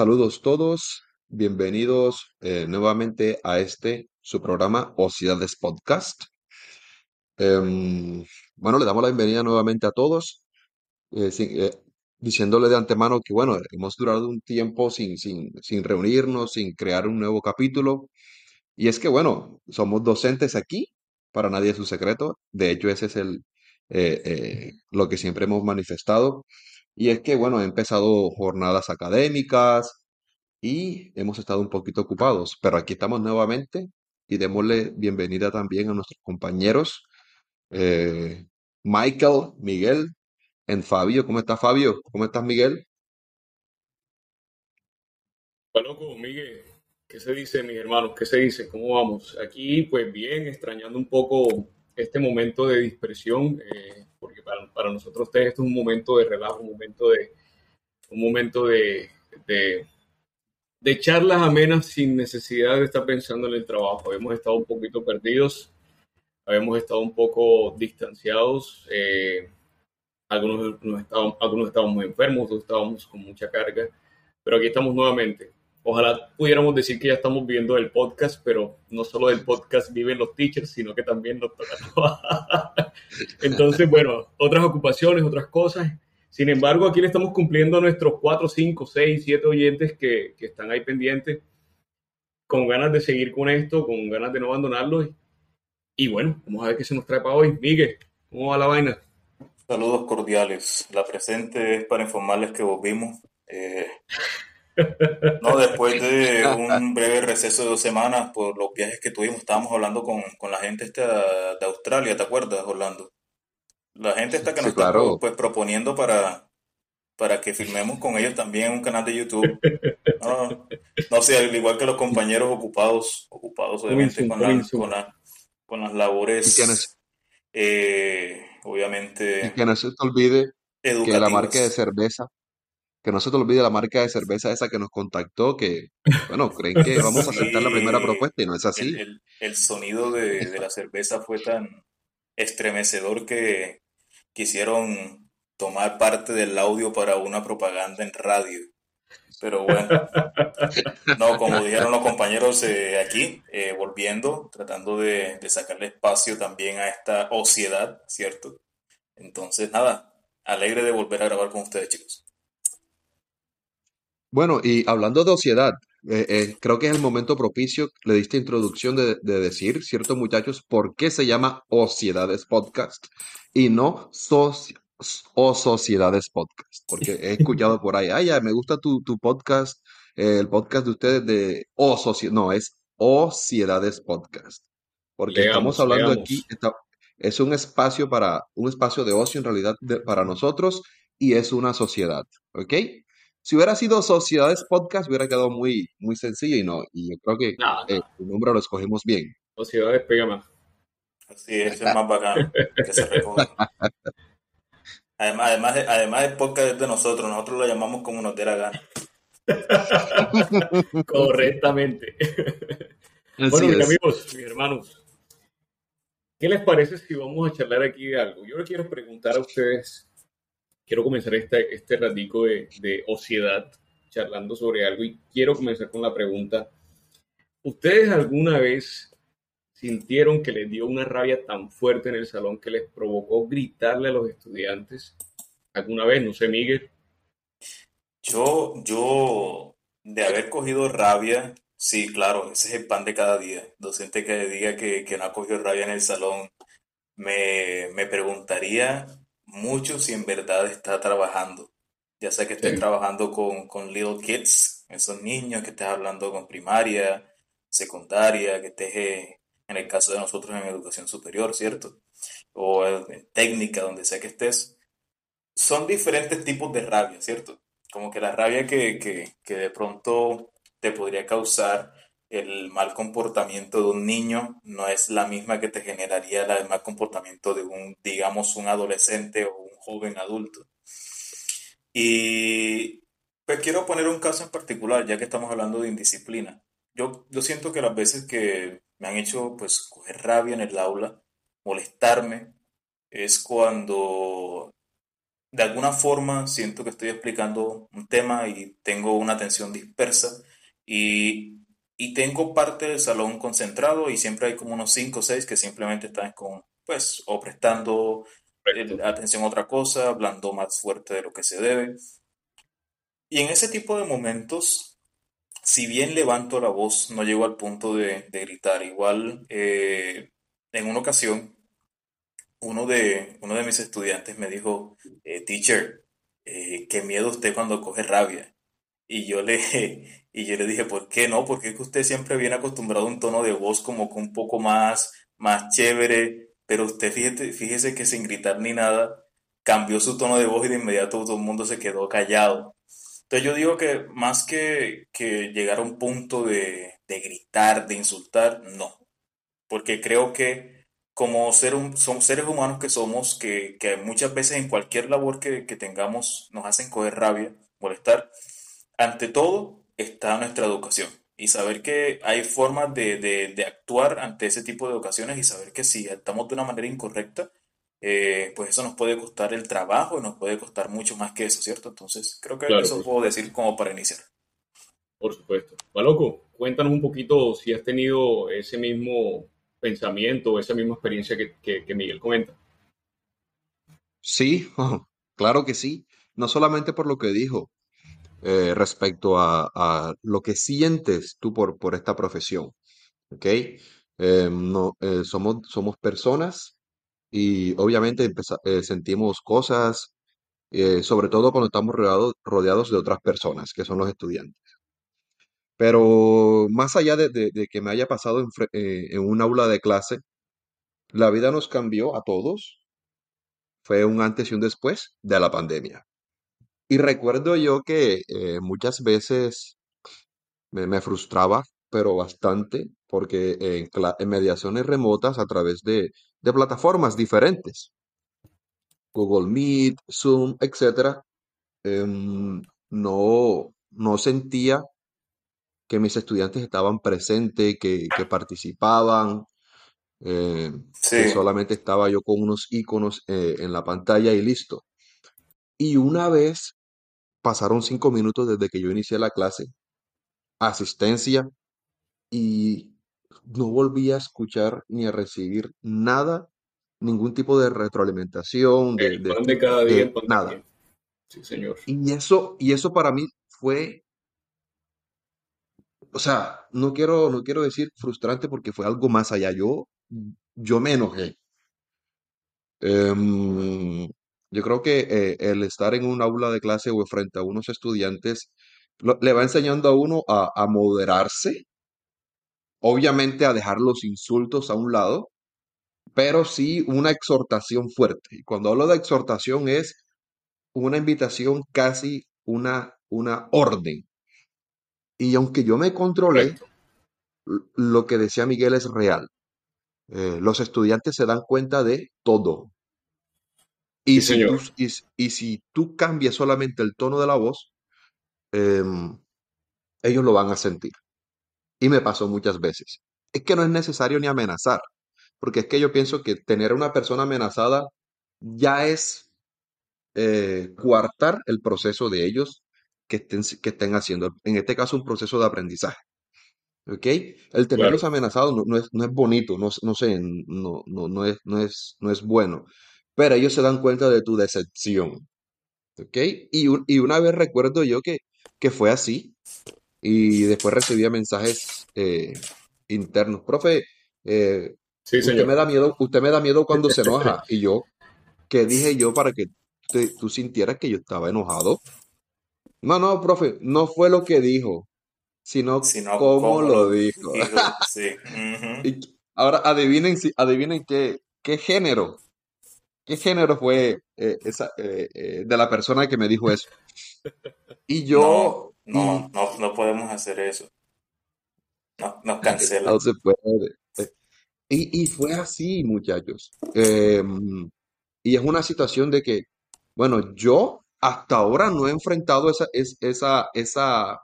Saludos todos, bienvenidos eh, nuevamente a este, su programa Ocidades Podcast. Em, bueno, le damos la bienvenida nuevamente a todos, eh, eh, diciéndole de antemano que, bueno, hemos durado un tiempo sin, sin, sin reunirnos, sin crear un nuevo capítulo. Y es que, bueno, somos docentes aquí, para nadie es un secreto. De hecho, ese es el, eh, eh, lo que siempre hemos manifestado. Y es que, bueno, he empezado jornadas académicas y hemos estado un poquito ocupados, pero aquí estamos nuevamente y démosle bienvenida también a nuestros compañeros, eh, Michael, Miguel, en Fabio. ¿Cómo está Fabio? ¿Cómo estás, Miguel? Hola, loco, Miguel, ¿qué se dice, mis hermanos? ¿Qué se dice? ¿Cómo vamos? Aquí, pues bien, extrañando un poco este momento de dispersión, eh, porque para, para nosotros ustedes esto es un momento de relajo, un momento de, un momento de, de, charlas amenas sin necesidad de estar pensando en el trabajo. Habíamos estado un poquito perdidos, habíamos estado un poco distanciados, eh, algunos, nos estábamos, algunos estábamos enfermos, otros estábamos con mucha carga, pero aquí estamos nuevamente. Ojalá pudiéramos decir que ya estamos viendo el podcast, pero no solo del podcast viven los teachers, sino que también nos toca trabajar. Entonces, bueno, otras ocupaciones, otras cosas. Sin embargo, aquí le estamos cumpliendo a nuestros 4, 5, 6, 7 oyentes que, que están ahí pendientes, con ganas de seguir con esto, con ganas de no abandonarlo. Y, y bueno, vamos a ver qué se nos trae para hoy. Miguel, ¿cómo va la vaina? Saludos cordiales. La presente es para informarles que volvimos. Eh, no, después de un breve receso de dos semanas por los viajes que tuvimos, estábamos hablando con, con la gente esta de Australia, ¿te acuerdas, Orlando? La gente esta que nos Sí, está claro. pues proponiendo para, para que filmemos con ellos también un canal de YouTube. No, no sé, al igual que los compañeros ocupados, ocupados obviamente con la, con la, con las Y labores, eh, y obviamente, que no se te olvide que la marca de cerveza, que no se te olvide la marca de cerveza esa que nos contactó, que, bueno, creen que vamos a aceptar la primera propuesta y no es el, así. el, el sonido de, de la cerveza fue tan estremecedor que quisieron tomar parte del audio para una propaganda en radio. Pero bueno, no, como dijeron los compañeros eh, aquí, eh, volviendo, tratando de, de sacarle espacio también a esta ociedad, ¿cierto? Entonces, nada, alegre de volver a grabar con ustedes, chicos. Bueno, y hablando de sociedad, eh, eh, creo que es el momento propicio, le diste introducción de, de decir, ciertos muchachos, por qué se llama Ociedades Podcast y no soci- o Sociedades Podcast, porque he escuchado por ahí, ay, ya, me gusta tu, tu podcast, eh, el podcast de ustedes de O Socie-", no, es Ociedades Podcast, porque estamos Leamos, hablando aquí, está- es un espacio para, un espacio de ocio en realidad de- para nosotros y es una sociedad, ¿ok? Si hubiera sido Sociedades Podcast, hubiera quedado muy, muy sencillo y no. Y yo creo que No, eh, no. el nombre lo escogimos bien. Sociedades pega más. Así es, es más bacano que se. Además, además, además el podcast es de nosotros, nosotros lo llamamos como nos dé la gana. Correctamente. Así Bueno, mis amigos, mis hermanos, ¿qué les parece si vamos a charlar aquí de algo? Yo les quiero preguntar a ustedes, quiero comenzar este, este ratico de, de ociedad charlando sobre algo y quiero comenzar con la pregunta, ¿ustedes alguna vez sintieron que les dio una rabia tan fuerte en el salón que les provocó gritarle a los estudiantes? ¿Alguna vez? No sé, Miguel. Yo, yo, de haber cogido rabia, sí, claro, ese es el pan de cada día. Docente que diga que, que no ha cogido rabia en el salón, me, me preguntaría mucho si en verdad está trabajando. Ya sea que estés Sí. trabajando con, con little kids, esos niños, que estés hablando con primaria, secundaria, que estés, eh, en el caso de nosotros, en educación superior, ¿cierto? O en técnica, donde sea que estés. Son diferentes tipos de rabia, ¿cierto? Como que la rabia que, que, que de pronto te podría causar el mal comportamiento de un niño no es la misma que te generaría el mal comportamiento de un, digamos, un adolescente o un joven adulto. Y pues quiero poner un caso en particular, ya que estamos hablando de indisciplina. Yo, yo siento que las veces que me han hecho pues coger rabia en el aula, molestarme, es cuando de alguna forma siento que estoy explicando un tema y tengo una atención dispersa y, y tengo parte del salón concentrado y siempre hay como unos 5 o 6 que simplemente están con, pues, o prestando eh, Correcto. atención a otra cosa, hablando más fuerte de lo que se debe. Y en ese tipo de momentos, si bien levanto la voz, no llego al punto de, de gritar. Igual, eh, en una ocasión, uno de, uno de mis estudiantes me dijo, eh, teacher, eh, qué miedo usted cuando coge rabia. Y yo le, y yo le dije, ¿por qué no? Porque es que usted siempre viene acostumbrado a un tono de voz como que un poco más, más chévere, pero usted fíjate, fíjese que sin gritar ni nada, cambió su tono de voz y de inmediato todo el mundo se quedó callado. Entonces yo digo que más que, que llegar a un punto de, de gritar, de insultar, no porque creo que como ser somos seres humanos que somos, que, que muchas veces en cualquier labor que, que tengamos nos hacen coger rabia, molestar, ante todo está nuestra educación y saber que hay formas de, de- de actuar ante ese tipo de ocasiones y saber que si actuamos de una manera incorrecta, eh, pues eso nos puede costar el trabajo y nos puede costar mucho más que eso, ¿cierto? Entonces creo que Claro, eso puedo supuesto. decir como para iniciar. Por supuesto. Maloco, cuéntanos un poquito si has tenido ese mismo pensamiento, esa misma experiencia que, que- que Miguel comenta. Sí, claro que sí. No solamente por lo que dijo eh, respecto a, lo que sientes tú por, por esta profesión, ¿ok? Eh, no, eh, somos, somos personas y obviamente eh, sentimos cosas, sobre todo cuando estamos rodeados, rodeados de otras personas, que son los estudiantes. Pero más allá de, de- que me haya pasado en, en un aula de clase, la vida nos cambió a todos. Fue un antes y un después de la pandemia. Y recuerdo yo que eh, muchas veces me, me frustraba, pero bastante, porque en, cla- en mediaciones remotas a través de, de plataformas diferentes, Google Meet, Zoom, etcétera, em, no, no sentía que mis estudiantes estaban presentes, que, que participaban, eh, Sí, que solamente estaba yo con unos iconos eh, en la pantalla y listo. Y una vez pasaron cinco minutos desde que yo inicié la clase, asistencia, y no volví a escuchar ni a recibir nada, ningún tipo de retroalimentación, de, El de, pan de cada día de nada. Sí, señor. Y eso, y eso para mí fue, o sea, no quiero, no quiero decir frustrante porque fue algo más allá. Yo, yo me enojé. Em, yo creo que eh, el estar en un aula de clase o frente a unos estudiantes lo- le va enseñando a uno a, a moderarse, obviamente a dejar los insultos a un lado, pero sí una exhortación fuerte. Y cuando hablo de exhortación es una invitación, casi una, una orden. Y aunque yo me controlé, Correcto. l- lo que decía Miguel es real. Eh, los estudiantes se dan cuenta de todo. Y Sí, si tú, señor. y, s- y si tú cambias solamente el tono de la voz, em, ellos lo van a sentir. Y me pasó muchas veces. Es que no es necesario ni amenazar, porque es que yo pienso que tener a una persona amenazada ya es eh, coartar el proceso de ellos que estén, que estén haciendo. En este caso, un proceso de aprendizaje. ¿Ok? El tenerlos Claro. amenazados no, no es, no es bonito, no, no sé, no, no, no es, no es, no es bueno. Pero ellos se dan cuenta de tu decepción. ¿Ok? Y, un- y una vez recuerdo yo que, que fue así. Y después recibía mensajes eh, internos. Profe, eh, Sí, usted me da miedo, usted me da miedo cuando se enoja. Y yo, ¿qué dije yo para que te- tú sintieras que yo estaba enojado? No, no, profe, no fue lo que dijo, sino sino cómo lo lo dijo. dijo, sí. Y ahora adivinen si, adivinen qué, qué género, qué género fue eh, esa eh, eh, de la persona que me dijo eso. Y yo, no, no, no podemos hacer eso. No, nos cancelan. no se puede. Y, y fue así, muchachos. Em, y es una situación de que, bueno, yo hasta ahora no he enfrentado esa, es- esa, esa,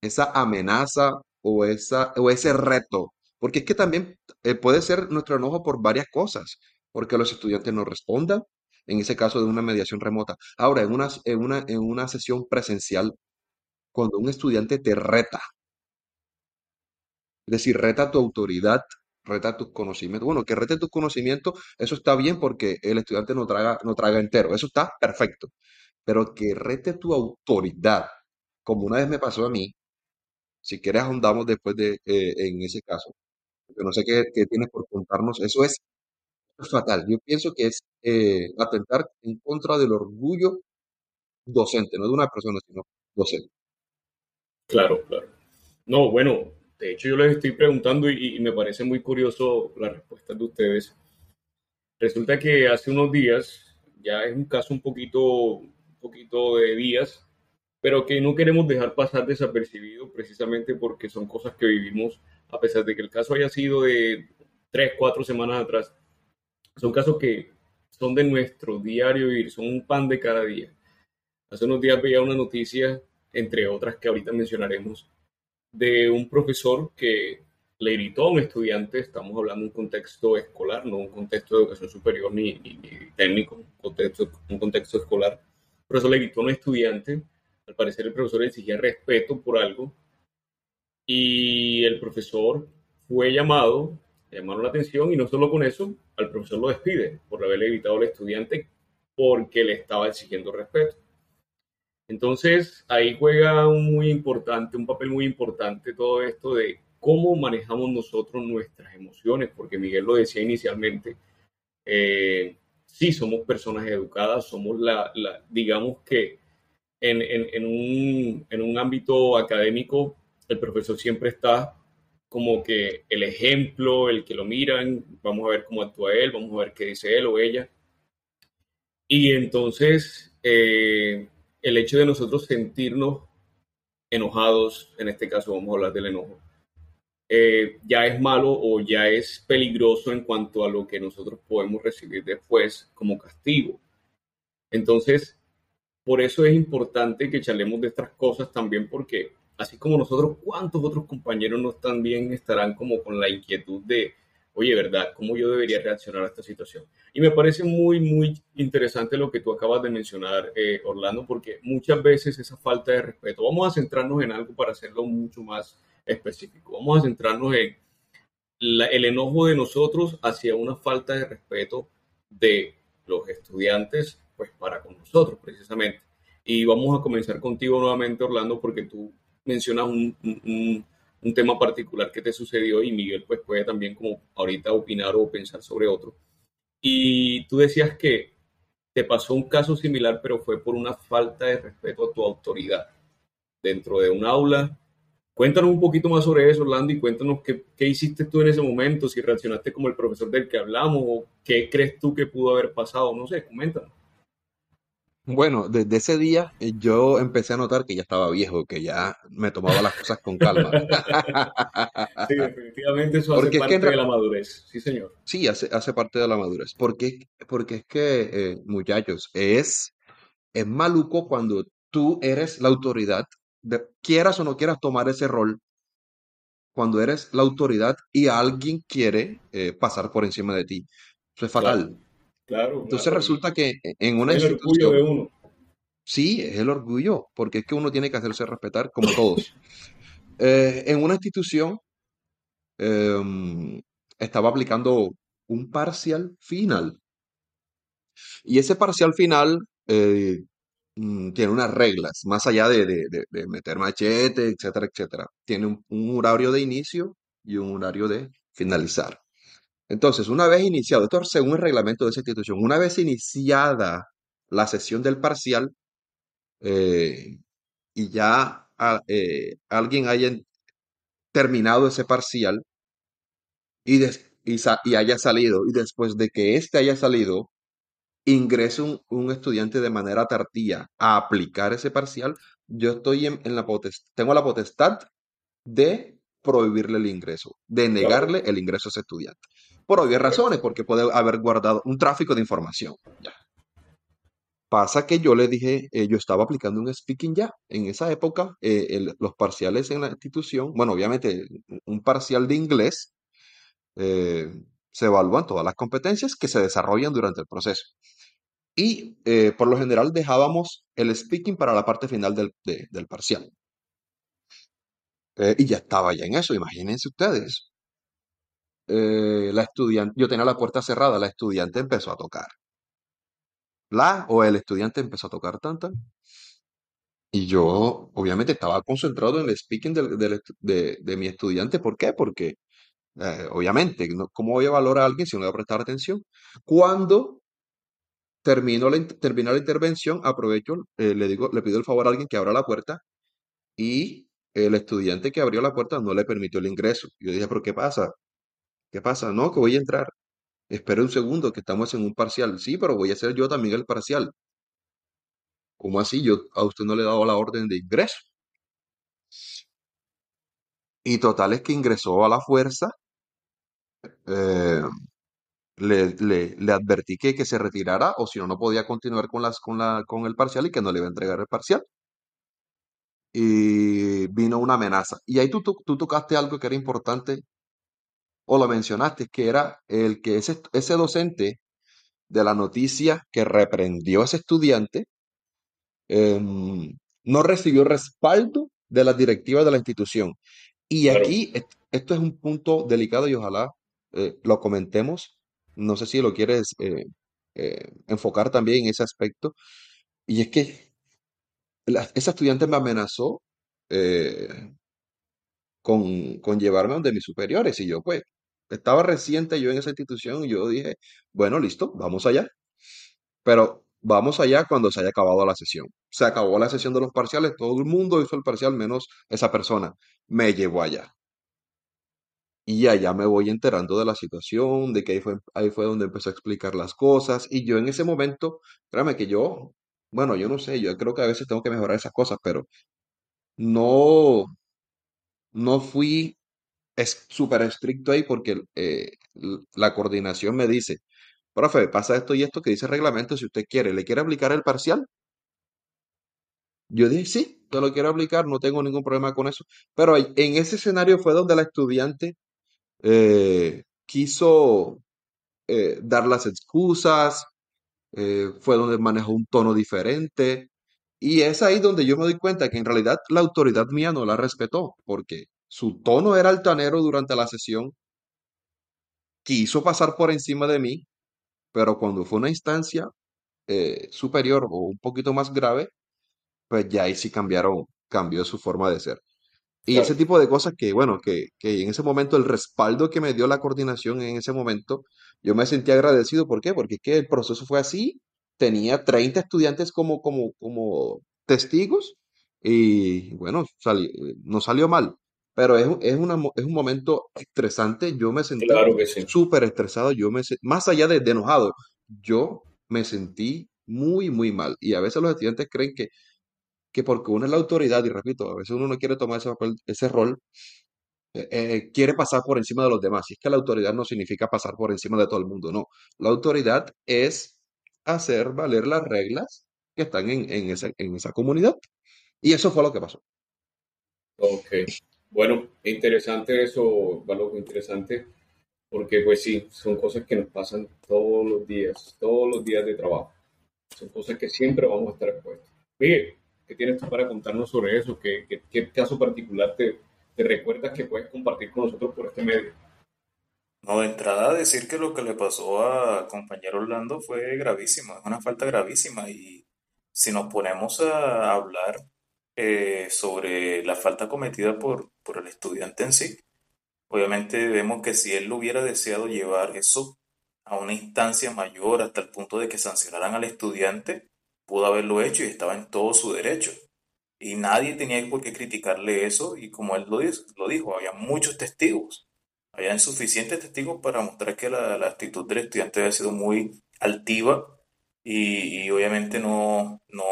esa amenaza o, esa, o ese reto, porque es que también eh, puede ser nuestro enojo por varias cosas, porque los estudiantes no respondan, en ese caso de una mediación remota. Ahora, en una, en una, en una sesión presencial, cuando un estudiante te reta, es decir, reta tu autoridad, reta tus conocimientos. Bueno, que rete tus conocimientos, eso está bien porque el estudiante no traga, no traga entero, eso está perfecto. Pero que rete tu autoridad, como una vez me pasó a mí, si quieres ahondamos después de, eh, en ese caso. Yo no sé qué, qué tienes por contarnos, eso es fatal. Yo pienso que es eh, atentar en contra del orgullo docente, no de una persona, sino docente. Claro, claro. No, bueno, de hecho yo les estoy preguntando y, y me parece muy curioso la respuesta de ustedes. Resulta que hace unos días, ya es un caso un poquito, un poquito de días, pero que no queremos dejar pasar desapercibido precisamente porque son cosas que vivimos, a pesar de que el caso haya sido de tres, cuatro semanas atrás, son casos que son de nuestro diario vivir, son un pan de cada día. Hace unos días veía una noticia, entre otras que ahorita mencionaremos, de un profesor que le gritó a un estudiante, estamos hablando de un contexto escolar, no un contexto de educación superior ni, ni, ni técnico, un contexto, un contexto escolar. El profesor le gritó a un estudiante, al parecer el profesor exigía respeto por algo y el profesor fue llamado, le llamaron la atención y no solo con eso, al profesor lo despide por haberle gritado al estudiante porque le estaba exigiendo respeto. Entonces, ahí juega un muy importante, un papel muy importante todo esto de cómo manejamos nosotros nuestras emociones, porque Miguel lo decía inicialmente, eh, sí somos personas educadas, somos la, la digamos que en, en, en, un, en un ámbito académico, el profesor siempre está como que el ejemplo, el que lo miran, vamos a ver cómo actúa él, vamos a ver qué dice él o ella. Y entonces, eh, el hecho de nosotros sentirnos enojados, en este caso vamos a hablar del enojo, eh, ya es malo o ya es peligroso en cuanto a lo que nosotros podemos recibir después como castigo. Entonces, por eso es importante que charlemos de estas cosas también porque así como nosotros, ¿cuántos otros compañeros no también estarán como con la inquietud de, oye, ¿verdad? ¿Cómo yo debería reaccionar a esta situación? Y me parece muy, muy interesante lo que tú acabas de mencionar, eh, Orlando, porque muchas veces esa falta de respeto, vamos a centrarnos en algo para hacerlo mucho más específico, vamos a centrarnos en la, el enojo de nosotros hacia una falta de respeto de los estudiantes, pues para con nosotros precisamente. Y vamos a comenzar contigo nuevamente, Orlando, porque tú mencionas un, un, tema particular que te sucedió y Miguel pues puede también como ahorita opinar o pensar sobre otro. Y tú decías que te pasó un caso similar, pero fue por una falta de respeto a tu autoridad dentro de un aula. Cuéntanos un poquito más sobre eso, Orlando, y cuéntanos qué, qué hiciste tú en ese momento, si reaccionaste como el profesor del que hablamos o qué crees tú que pudo haber pasado, no sé, coméntanos. Bueno, desde ese día eh, yo empecé a notar que ya estaba viejo, que ya me tomaba las cosas con calma. Sí, definitivamente eso hace Porque es que parte de la madurez. Sí, señor. sí, hace, hace parte de la madurez. Porque, porque es que, eh, muchachos, es, es maluco cuando tú eres la autoridad, de- quieras o no quieras tomar ese rol, cuando eres la autoridad y alguien quiere eh, pasar por encima de ti. Eso es fatal. claro, Entonces claro. Resulta que en una es el orgullo institución, de uno. sí, es el orgullo, porque es que uno tiene que hacerse respetar como todos. Eh, en una institución em, estaba aplicando un parcial final y ese parcial final eh, mm, tiene unas reglas, más allá de, de- de- de meter machete, etcétera, etcétera. Tiene un, un horario de inicio y un horario de finalizar. Entonces, una vez iniciado, esto es según el reglamento de esa institución, una vez iniciada la sesión del parcial eh, y ya a- eh, alguien haya terminado ese parcial y, des- y, sa- y haya salido, y después de que éste haya salido, ingrese un, un estudiante de manera tardía a aplicar ese parcial, yo estoy en, en la potestad, tengo la potestad de prohibirle el ingreso, de negarle el ingreso a ese estudiante. Por obvias razones, porque puede haber guardado un tráfico de información. Pasa que yo le dije, eh, yo estaba aplicando un speaking ya. En esa época, eh, los parciales en la institución, bueno, obviamente un parcial de inglés eh, se evalúan todas las competencias que se desarrollan durante el proceso. y por lo general dejábamos el speaking para la parte final del, de- del parcial. Y ya estaba ya en eso, imagínense ustedes. Eh, la estudiante, yo tenía la puerta cerrada, la estudiante empezó a tocar. La o el estudiante empezó a tocar tanta. Y yo, obviamente, estaba concentrado en el speaking de, de mi estudiante. ¿Por qué? Porque, eh, obviamente, ¿cómo voy a valorar a alguien si no le voy a prestar atención? Cuando termino la, in- termina la intervención, aprovecho, eh, le digo, le pido el favor a alguien que abra la puerta y el estudiante que abrió la puerta no le permitió el ingreso. Yo dije, ¿pero qué pasa? ¿Qué pasa? No, que voy a entrar. Espere un segundo, que estamos en un parcial. Sí, pero voy a hacer yo también el parcial. ¿Cómo así? Yo a usted no le he dado la orden de ingreso. Y total es que ingresó a la fuerza. eh, le, le, le advertí que, que se retirara o si no, no podía continuar con, las, con, la, con el parcial y que no le iba a entregar el parcial. Y vino una amenaza. Y ahí tú, tú, tú tocaste algo que era importante o lo mencionaste, que era el que ese, ese docente de la noticia que reprendió a ese estudiante em, no recibió respaldo de las directivas de la institución. Y Claro, aquí est- esto es un punto delicado y ojalá eh, lo comentemos. No sé si lo quieres eh, eh, enfocar también en ese aspecto. Y es que la- esa estudiante me amenazó con, con llevarme a donde mis superiores. Y yo, pues, estaba reciente yo en esa institución y yo dije, bueno, listo, vamos allá. Pero vamos allá cuando se haya acabado la sesión. Se acabó la sesión de los parciales, todo el mundo hizo el parcial menos esa persona. Me llevó allá. Y allá me voy enterando de la situación, de que ahí fue, ahí fue donde empezó a explicar las cosas. Y yo en ese momento, créame que yo, bueno, yo no sé, yo creo que a veces tengo que mejorar esas cosas, pero no, no fui es súper estricto ahí porque eh, la coordinación me dice, profe, pasa esto y esto que dice el reglamento, si usted quiere, ¿le quiere aplicar el parcial? Yo dije, sí, te lo quiero aplicar, no tengo ningún problema con eso. Pero en ese escenario fue donde la estudiante eh, quiso eh, dar las excusas, fue donde manejó un tono diferente. Y es ahí donde yo me doy cuenta que en realidad la autoridad mía no la respetó, porque su tono era altanero durante la sesión, quiso pasar por encima de mí, pero cuando fue una instancia eh, superior o un poquito más grave, pues ya ahí sí cambiaron, cambió su forma de ser. Y ese tipo de cosas que, bueno, que, que en ese momento el respaldo que me dio la coordinación en ese momento, yo me sentí agradecido. ¿Por qué? Porque es que el proceso fue así. Tenía 30 estudiantes como, como, como testigos y bueno, sali- eh, no salió mal. Pero es, es, una es un momento estresante. Yo me sentí claro que sí. súper estresado. Yo me, más allá de, de enojado, yo me sentí muy, muy mal. Y a veces los estudiantes creen que que porque uno es la autoridad, y repito, a veces uno no quiere tomar ese papel, ese rol, eh, eh, quiere pasar por encima de los demás. Y es que la autoridad no significa pasar por encima de todo el mundo, no. La autoridad es hacer valer las reglas que están en, en esa, en esa comunidad. Y eso fue lo que pasó. Ok. Bueno, interesante eso, Valoco, interesante, porque pues sí, son cosas que nos pasan todos los días, todos los días de trabajo. Son cosas que siempre vamos a estar expuestos. Miguel, ¿qué tienes tú para contarnos sobre eso? ¿Qué, qué, caso particular te, te recuerdas que puedes compartir con nosotros por este medio? No, de entrada decir que lo que le pasó al compañero Orlando fue gravísimo, es una falta gravísima y si nos ponemos a hablar eh, sobre la falta cometida por, por el estudiante en sí, obviamente vemos que si él lo hubiera deseado llevar eso a una instancia mayor hasta el punto de que sancionaran al estudiante, pudo haberlo hecho y estaba en todo su derecho. Y nadie tenía por qué criticarle eso y como él lo, dijo, había muchos testigos. Habían suficientes testigos para mostrar que la, la actitud del estudiante había sido muy altiva y, y obviamente no, no,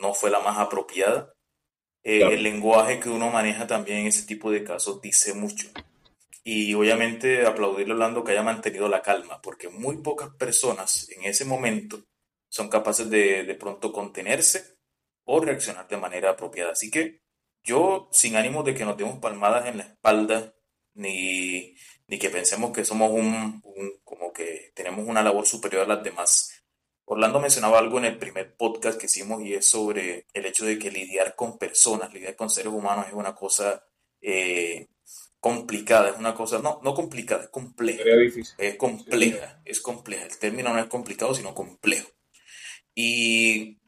no fue la más apropiada. Eh, Claro, el lenguaje que uno maneja también en ese tipo de casos dice mucho. Y obviamente aplaudirle a Orlando que haya mantenido la calma, porque muy pocas personas en ese momento son capaces de de pronto contenerse o reaccionar de manera apropiada. Así que yo, sin ánimo de que nos demos palmadas en la espalda, ni, ni que pensemos que somos un, un- como que tenemos una labor superior a las demás, Orlando mencionaba algo en el primer podcast que hicimos y es sobre el hecho de que lidiar con personas, lidiar con seres humanos es una cosa eh, complicada, es una cosa, no, no complicada, es compleja. Es compleja, es compleja. El término no es complicado, sino complejo. Y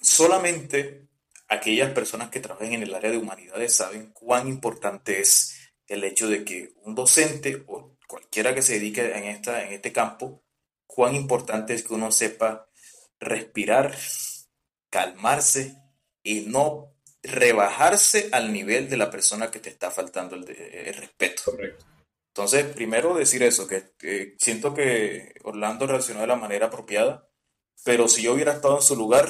solamente aquellas personas que trabajan en el área de humanidades saben cuán importante es el hecho de que un docente o cualquiera que se dedique en, esta, en este campo, cuán importante es que uno sepa respirar, calmarse y no rebajarse al nivel de la persona que te está faltando el, respeto. Correcto. Entonces, primero decir eso, que siento que Orlando reaccionó de la manera apropiada, pero si yo hubiera estado en su lugar,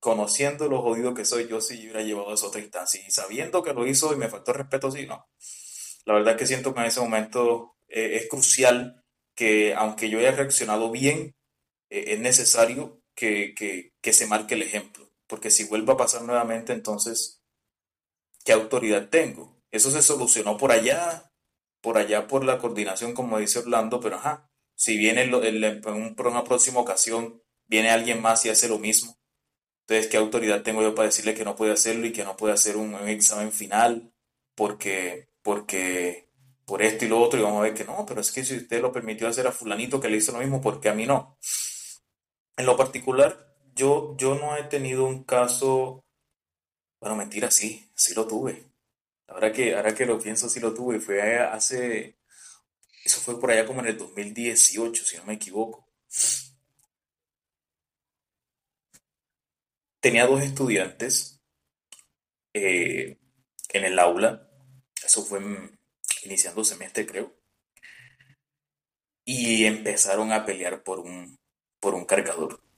conociendo lo jodido que soy, yo sí hubiera llevado a esa otra instancia. Y sabiendo que lo hizo y me faltó respeto, sí, no. La verdad es que siento que en ese momento eh, es crucial que, aunque yo haya reaccionado bien, eh, es necesario que, que, que se marque el ejemplo. Porque si vuelve a pasar nuevamente, entonces, ¿qué autoridad tengo? Eso se solucionó por allá, por allá por la coordinación, como dice Orlando, pero ajá, si viene en una próxima ocasión, viene alguien más y hace lo mismo, entonces, ¿qué autoridad tengo yo para decirle que no puede hacerlo y que no puede hacer un, examen final porque, porque, por esto y lo otro? Y vamos a ver que no, pero es que si usted lo permitió hacer a fulanito que le hizo lo mismo, ¿por qué a mí no? En lo particular, yo, yo no he tenido un caso, bueno, mentira, sí, sí lo tuve. Ahora que, ahora que lo pienso, sí lo tuve. Fue hace, eso fue por allá como en el 2018, si no me equivoco. tenía dos estudiantes eh, en el aula, eso fue iniciando semestre creo, y empezaron a pelear por un, por un cargador.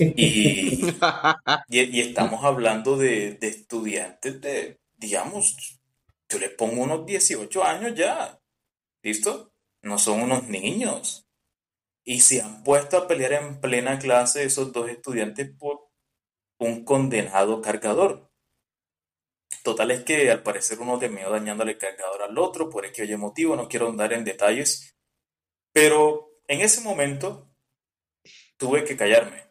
Y, y, estamos hablando de, de, estudiantes de, digamos, yo les pongo unos 18 años ya, ¿listo? No son unos niños y se han puesto a pelear en plena clase esos dos estudiantes por un condenado cargador. Total es que al parecer uno terminó dañándole el cargador al otro, por aquello motivo, no quiero andar en detalles, pero en ese momento tuve que callarme.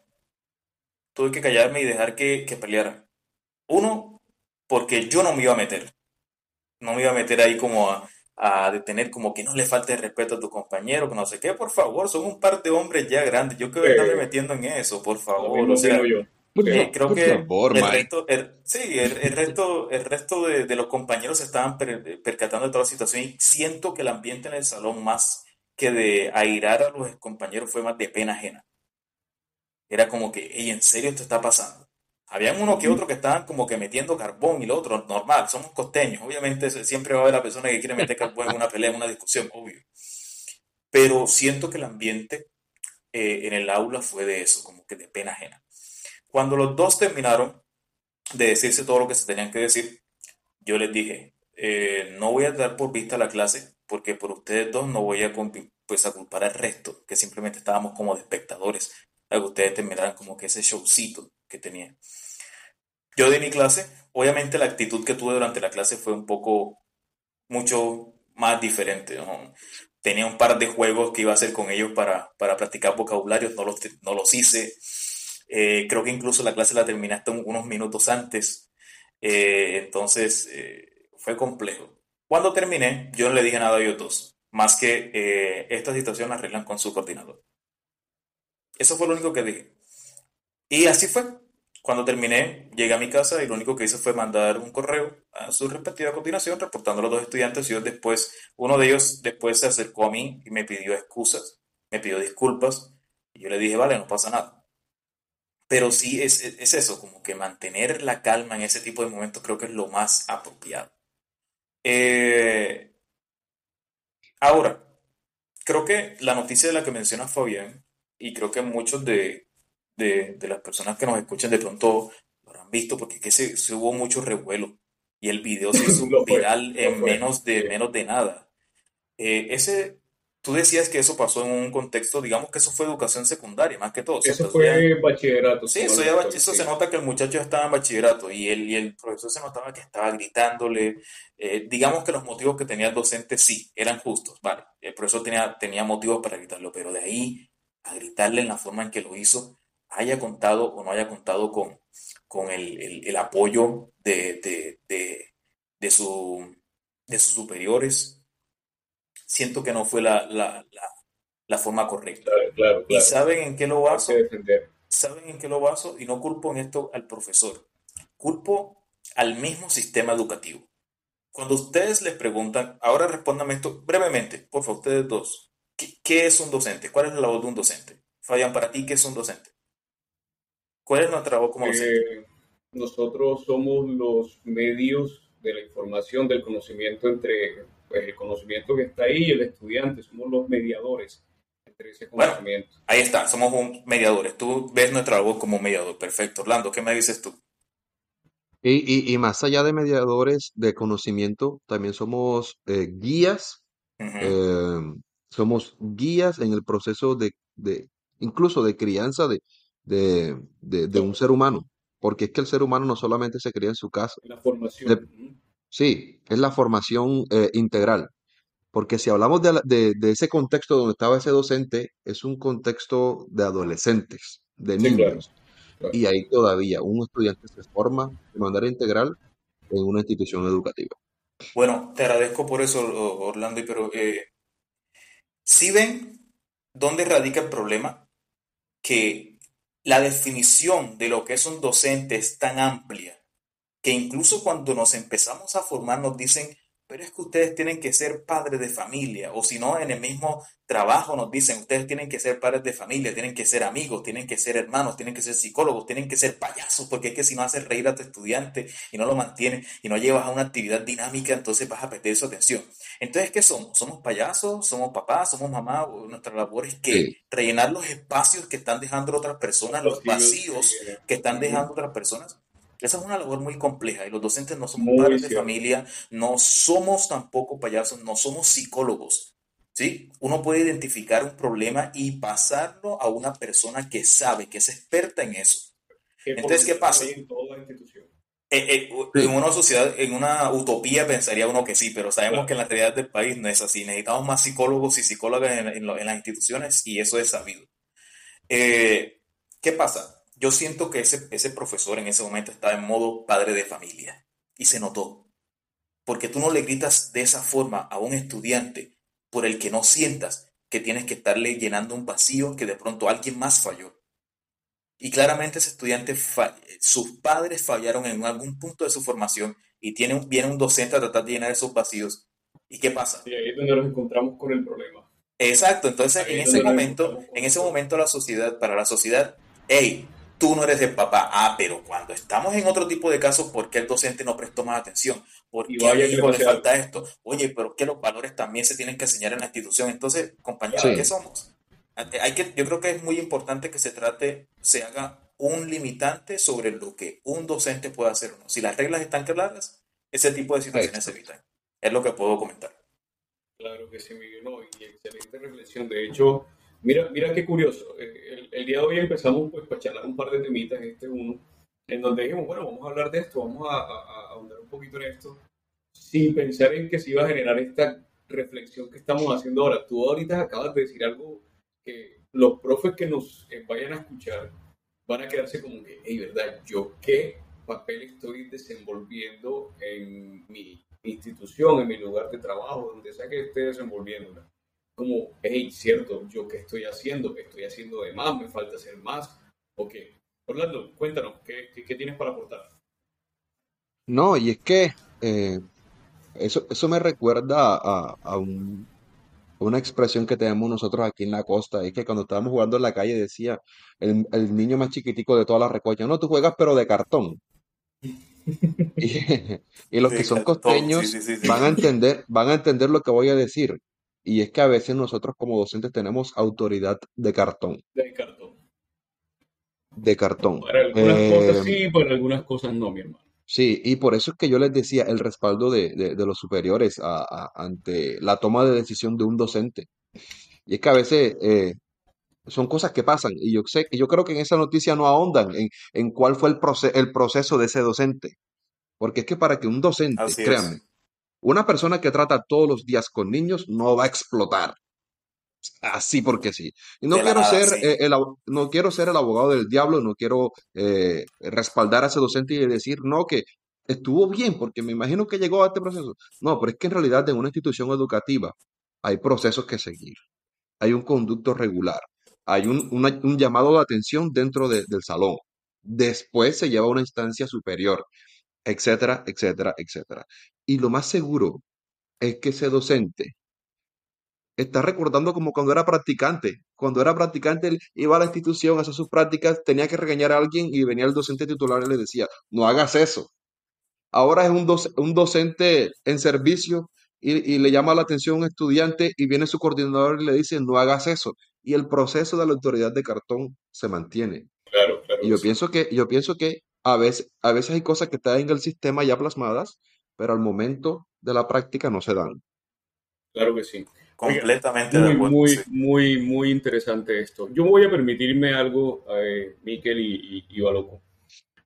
Tuve que callarme y dejar que, que pelearan. Uno, porque yo no me iba a meter. No me iba a meter ahí como a, a detener como que no le falte respeto a tu compañero, que no sé qué, por favor, son un par de hombres ya grandes, yo que estarme metiendo en eso, por favor, o sea, yo. Eh, creo que el resto, sí, el, resto, el resto de, de, los compañeros se estaban percatando de toda la situación y siento que el ambiente en el salón más que de airar a los compañeros fue más de pena ajena. Era como que, ¿y ¿en serio esto está pasando? Habían uno que otro que estaban como que metiendo carbón y lo otro, normal, somos costeños, obviamente siempre va a haber la persona que quiere meter carbón en una pelea, en una discusión, obvio. Pero siento que el ambiente eh, en el aula fue de eso, como que de pena ajena. Cuando los dos terminaron de decirse todo lo que se tenían que decir, yo les dije, eh, no voy a dar por vista la clase, porque por ustedes dos no voy a, pues, a culpar al resto, que simplemente estábamos como de espectadores, a que ustedes terminaran como que ese showcito que tenía. Yo di mi clase, obviamente la actitud que tuve durante la clase fue un poco, mucho más diferente. Tenía un par de juegos que iba a hacer con ellos para, para practicar vocabulario, no los, no los hice. Eh, creo que incluso la clase la terminaste unos minutos antes. Eh, entonces, eh, fue complejo. Cuando terminé, yo no le dije nada a ellos dos, más que esta situación la arreglan con su coordinador. Eso fue lo único que dije. Y así fue. Cuando terminé, llegué a mi casa y lo único que hice fue mandar un correo a su respectiva continuación reportando a los dos estudiantes y después, uno de ellos después se acercó a mí y me pidió excusas, me pidió disculpas y yo le dije, vale, no pasa nada. Pero sí es, es eso, como que mantener la calma en ese tipo de momentos creo que es lo más apropiado. Eh, ahora, creo que la noticia de la que menciona Fabián, y creo que muchos de, de, las personas que nos escuchan de pronto lo habrán visto, porque es que se, hubo mucho revuelo y el video se hizo viral en menos de, menos de nada. Eh, ese, tú decías que eso pasó en un contexto, digamos que eso fue educación secundaria, más que todo. Eso fue bachillerato. Sí, eso, ya, eso se nota que el muchacho estaba en bachillerato y el, y el profesor se notaba que estaba gritándole. Eh, digamos que los motivos que tenía el docente sí, eran justos, vale. El profesor tenía, tenía motivos para gritarlo, pero de ahí a gritarle en la forma en que lo hizo, haya contado o no haya contado con, con el, el, apoyo de, de, de, de, su, de sus superiores, siento que no fue la, la, la, forma correcta. Claro, ¿Y saben en qué lo baso? ¿Saben en qué lo baso? Y no culpo en esto al profesor, culpo al mismo sistema educativo. Cuando ustedes les preguntan, ahora respóndame esto brevemente, por favor, ustedes dos. ¿Qué, es un docente? ¿Cuál es la labor de un docente? Fabián, para ti, ¿qué es un docente? ¿Cuál es nuestra labor como docente? Eh, nosotros somos los medios de la información, del conocimiento entre pues, el conocimiento que está ahí y el estudiante. Somos los mediadores entre ese conocimiento. ahí está, somos un mediadores. Tú ves nuestra labor como mediador. Perfecto. Orlando, ¿qué me dices tú? Y, y, más allá de mediadores de conocimiento, también somos eh, guías, eh, somos guías en el proceso de, de incluso de crianza de, de, de, un ser humano, porque es que el ser humano no solamente se cría en su casa. La formación. Sí, es la formación eh, integral, porque si hablamos de, de, de, ese contexto donde estaba ese docente, es un contexto de adolescentes, de niños. Y ahí todavía un estudiante se forma de manera integral en una institución educativa. Bueno, te agradezco por eso, Orlando, pero eh, si ven dónde radica el problema, que la definición de lo que es un docente es tan amplia que incluso cuando nos empezamos a formar nos dicen pero es que ustedes tienen que ser padres de familia, o si no, en el mismo trabajo nos dicen, ustedes tienen que ser padres de familia, tienen que ser amigos, tienen que ser hermanos, tienen que ser psicólogos, tienen que ser payasos, porque es que si no haces reír a tu estudiante y no lo mantienes y no llevas a una actividad dinámica, entonces vas a perder su atención. Entonces, ¿qué somos? ¿Somos payasos? ¿Somos papás? ¿Somos mamá? Nuestra labor es que rellenar los espacios que están dejando otras personas, los vacíos que están dejando otras personas. Esa es una labor muy compleja y los docentes no somos padres de familia, no somos tampoco payasos, no somos psicólogos. ¿sí? Uno puede identificar un problema y pasarlo a una persona que sabe, que es experta en eso. Entonces, ¿qué pasa? En, eh, eh, en, una sociedad, en una utopía pensaría uno que sí, pero sabemos que en la realidad del país no es así. Necesitamos más psicólogos y psicólogas en, las instituciones y eso es sabido. Eh, ¿Qué pasa? Yo siento que ese, ese profesor en ese momento estaba en modo padre de familia y se notó. Porque tú no le gritas de esa forma a un estudiante por el que no sientas que tienes que estarle llenando un vacío que de pronto alguien más falló. Y claramente ese estudiante, sus padres fallaron en algún punto de su formación y tiene, viene un docente a tratar de llenar esos vacíos. ¿Y qué pasa? Y ahí es donde nos encontramos con el problema. Exacto, entonces en ese momento, en ese momento la sociedad, para la sociedad, hey, tú no eres el papá. Ah, pero cuando estamos en otro tipo de casos, ¿por qué el docente no prestó más atención? ¿Por qué a hijo le falta esto? Oye, pero que los valores también se tienen que enseñar en la institución. Entonces, compañeros, ¿qué somos? Hay que, yo creo que es muy importante que se trate, se haga un limitante sobre lo que un docente puede hacer o no. Si las reglas están claras, ese tipo de situaciones se evitan. Es lo que puedo comentar. Claro que sí, Miguel. No, y excelente reflexión. De hecho, Mira, mira qué curioso. Eh, el, día de hoy empezamos pues para charlar un par de temitas, este uno, en donde dijimos, bueno, vamos a hablar de esto, vamos a, a, ahondar un poquito en esto, sin pensar en que se iba a generar esta reflexión que estamos haciendo ahora. Tú ahorita acabas de decir algo que los profes que nos eh, vayan a escuchar van a quedarse como que, hey, ¿verdad? ¿Yo qué papel estoy desenvolviendo en mi institución, en mi lugar de trabajo, donde sea que esté desenvolviendo? Como, hey, cierto, yo qué estoy haciendo, qué estoy haciendo de más, me falta hacer más, ok. Orlando, cuéntanos, ¿qué, qué, tienes para aportar? No, y es que eh, eso, eso me recuerda a, a, un, una expresión que tenemos nosotros aquí en la costa, es que cuando estábamos jugando en la calle decía el, el niño más chiquitico de toda la recocha, no, tú juegas pero de cartón. y, los que son costeños van a entender, van a entender lo que voy a decir. Y es que a veces nosotros como docentes tenemos autoridad de cartón. De cartón. De cartón. Para algunas cosas em, sí, para algunas cosas no, mi hermano. Sí, y por eso es que yo les decía el respaldo de, de, los superiores ante la toma de decisión de un docente. Y es que a veces eh, son cosas que pasan. Y yo sé, yo creo que en esa noticia no ahondan en, en cuál fue el, el proceso de ese docente. Porque es que para que un docente, créanme, una persona que trata todos los días con niños no va a explotar. así porque sí. Y no De quiero nada, ser sí. eh, el, no quiero ser el abogado del diablo, no quiero eh, respaldar a ese docente y decir, no, que estuvo bien, porque me imagino que llegó a este proceso. No, pero es que en realidad en una institución educativa hay procesos que seguir, hay un conducto regular, hay un, una- un llamado de atención dentro de- del salón. Después se lleva a una instancia superior, etcétera, etcétera, etcétera. Y lo más seguro es que ese docente está recordando como cuando era practicante. Cuando era practicante, él iba a la institución a hacer sus prácticas, tenía que regañar a alguien y venía el docente titular y le decía, no hagas eso. Ahora es un, doc- un docente en servicio y, y le llama la atención a un estudiante y viene su coordinador y le dice, no hagas eso. Y el proceso de la autoridad de cartón se mantiene. Claro, claro Y yo sí. pienso que, yo pienso que a veces, a veces hay cosas que están en el sistema ya plasmadas, pero al momento de la práctica no se dan. Claro que sí. Oiga, Completamente de muy, acuerdo, muy, sí. muy, muy interesante esto. Yo voy a permitirme algo, eh, Miquel y, y, y Baloco.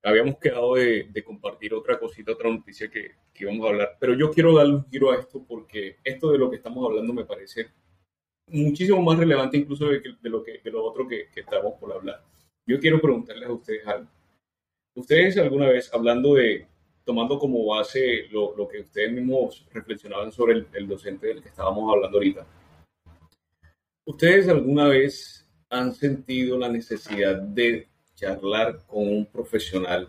Habíamos quedado de, de compartir otra cosita, otra noticia que, que íbamos a hablar, pero yo quiero darle un giro a esto porque esto de lo que estamos hablando me parece muchísimo más relevante incluso de, que- de lo, que, de lo otro que, que estamos por hablar. Yo quiero preguntarles a ustedes algo. Ustedes alguna vez, hablando de, tomando como base lo, lo que ustedes mismos reflexionaban sobre el, el docente del que estábamos hablando ahorita, ¿ustedes alguna vez han sentido la necesidad de charlar con un profesional